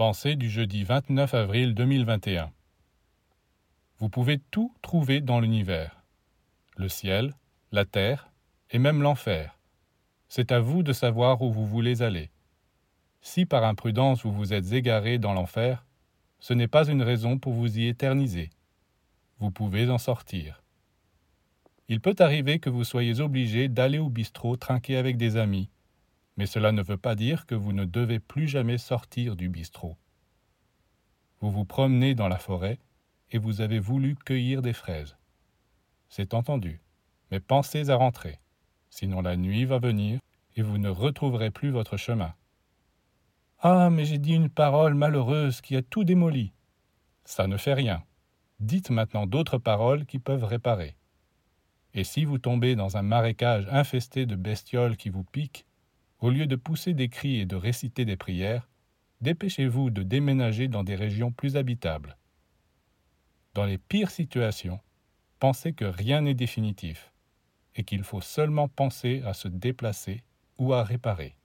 Pensée du jeudi 29 avril 2021. Vous pouvez tout trouver dans l'univers. Le ciel, la terre et même l'enfer. C'est à vous de savoir où vous voulez aller. Si par imprudence vous vous êtes égaré dans l'enfer, ce n'est pas une raison pour vous y éterniser. Vous pouvez en sortir. Il peut arriver que vous soyez obligé d'aller au bistrot trinquer avec des amis, mais cela ne veut pas dire que vous ne devez plus jamais sortir du bistrot. Vous vous promenez dans la forêt et vous avez voulu cueillir des fraises. C'est entendu, mais pensez à rentrer, sinon la nuit va venir et vous ne retrouverez plus votre chemin. Ah, mais j'ai dit une parole malheureuse qui a tout démoli. Ça ne fait rien. Dites maintenant d'autres paroles qui peuvent réparer. Et si vous tombez dans un marécage infesté de bestioles qui vous piquent, au lieu de pousser des cris et de réciter des prières, dépêchez-vous de déménager dans des régions plus habitables. Dans les pires situations, pensez que rien n'est définitif et qu'il faut seulement penser à se déplacer ou à réparer.